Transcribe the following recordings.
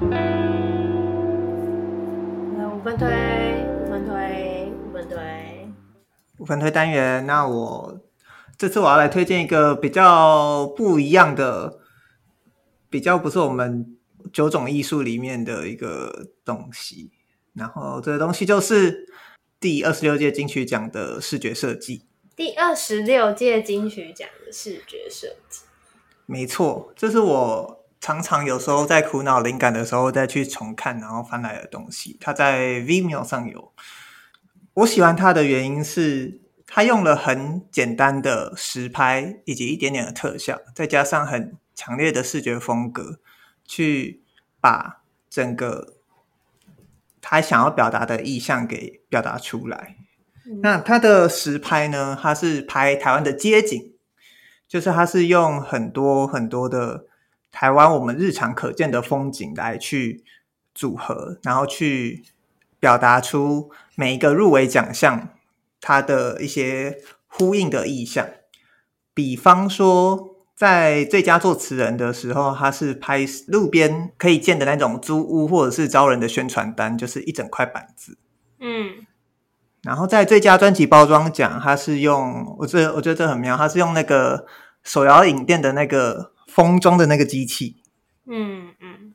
五分推，五分推，五分推，五分推单元。那我这次我要来推荐一个比较不一样的，比较不是我们九种艺术里面的一个东西。然后这个东西就是第二十六届金曲奖的视觉设计。第二十六届金曲奖的视觉设计，没错，这是我常常有时候在苦恼灵感的时候再去重看，然后翻来的东西。它在 Vimeo 上有。我喜欢它的原因是，它用了很简单的实拍以及一点点的特效，再加上很强烈的视觉风格，去把整个他想要表达的意象给表达出来。那它的实拍呢？它是拍台湾的街景，就是它是用很多很多的台湾我们日常可见的风景来去组合，然后去表达出每一个入围奖项它的一些呼应的意象。比方说，在最佳作词人的时候，他是拍路边可以见的那种租屋或者是招人的宣传单，就是一整块板子。嗯。然后在最佳专辑包装奖，它是用我这我觉得这很妙，它是用那个手摇影店的那个封装的那个机器，嗯嗯。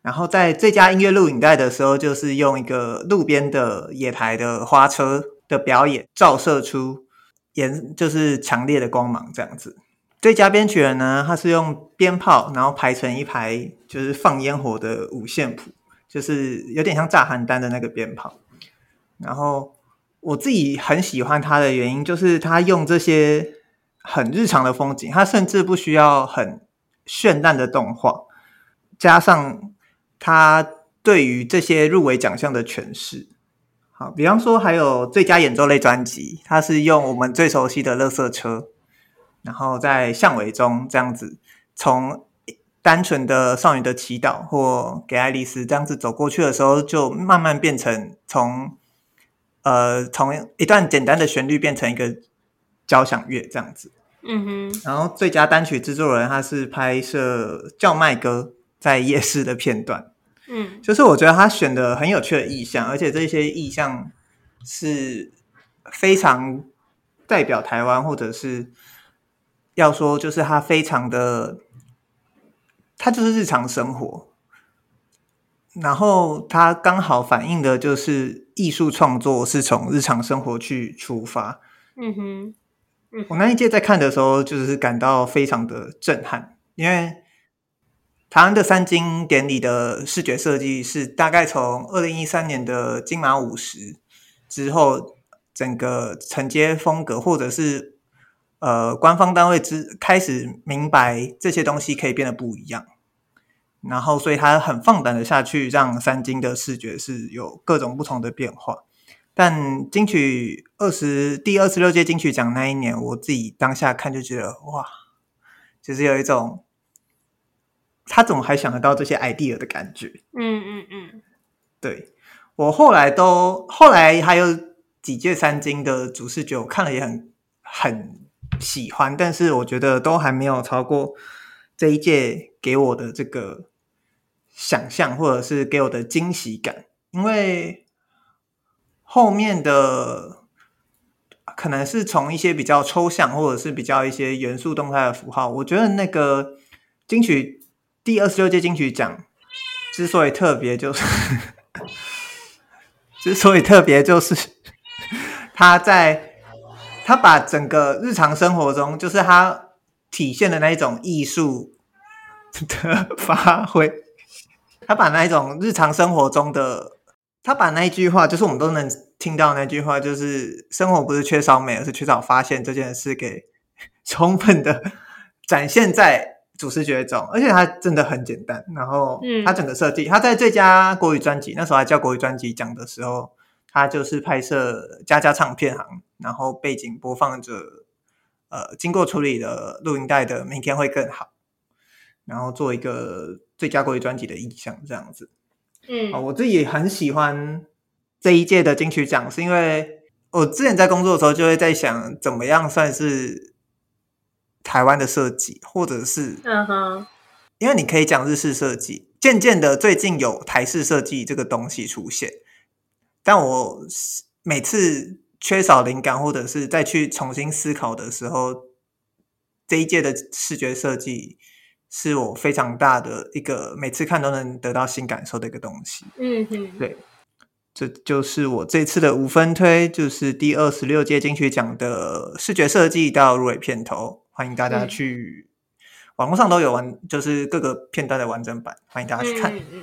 然后在最佳音乐录影带的时候，就是用一个路边的野台的花车的表演，照射出颜就是强烈的光芒这样子。最佳编曲人呢，他是用鞭炮，然后排成一排，就是放烟火的五线谱，就是有点像炸邯郸的那个鞭炮，然后。我自己很喜欢他的原因，就是他用这些很日常的风景，他甚至不需要很绚烂的动画，加上他对于这些入围奖项的诠释。好，比方说还有最佳演奏类专辑，他是用我们最熟悉的《乐色车》，然后在巷尾中这样子，从单纯的少女的祈祷或给爱丽丝这样子走过去的时候，就慢慢变成从。呃，从一段简单的旋律变成一个交响乐这样子，嗯哼。然后最佳单曲制作人他是拍摄叫卖歌在夜市的片段，嗯，就是我觉得他选的很有趣的意象，而且这些意象是非常代表台湾，或者是要说就是他非常的，他就是日常生活。然后他刚好反映的就是艺术创作是从日常生活去出发。嗯哼，我那一届在看的时候，就是感到非常的震撼，因为台湾的三金典礼的视觉设计是大概从二零一三年的金马五十之后，整个承接风格，或者是呃官方单位之开始明白这些东西可以变得不一样。然后，所以他很放胆的下去，让三金的视觉是有各种不同的变化。但金曲二十第二十六届金曲奖那一年，我自己当下看就觉得哇，就是有一种他怎么还想得到这些 idea 的感觉。嗯嗯嗯，对，我后来都后来还有几届三金的主视觉，我看了也很很喜欢，但是我觉得都还没有超过这一届给我的这个。想象或者是给我的惊喜感，因为后面的可能是从一些比较抽象或者是比较一些元素动态的符号，我觉得那个金曲第二十六届金曲奖之所以特别，就是 之所以特别，就是他在他把整个日常生活中，就是他体现的那一种艺术的发挥。他把那一种日常生活中的，他把那一句话，就是我们都能听到那句话，就是生活不是缺少美，而是缺少发现这件事，给 充分的展现在主视觉中。而且它真的很简单，然后它整个设计，它在最佳国语专辑那时候还叫国语专辑奖的时候，它就是拍摄家家唱片行，然后背景播放着呃经过处理的录音带的《明天会更好》，然后做一个。最佳国语专辑的意象这样子，嗯，我自己也很喜欢这一届的金曲奖，是因为我之前在工作的时候就会在想，怎么样算是台湾的设计，或者是，嗯哼，因为你可以讲日式设计，渐渐的最近有台式设计这个东西出现，但我每次缺少灵感或者是再去重新思考的时候，这一届的视觉设计是我非常大的一个每次看都能得到新感受的一个东西。嗯哼，对。这就是我这次的五分推，就是第二十六届金曲奖的视觉设计到入围片头，欢迎大家去、嗯、网络上都有完，就是各个片段的完整版，欢迎大家去看。嗯嗯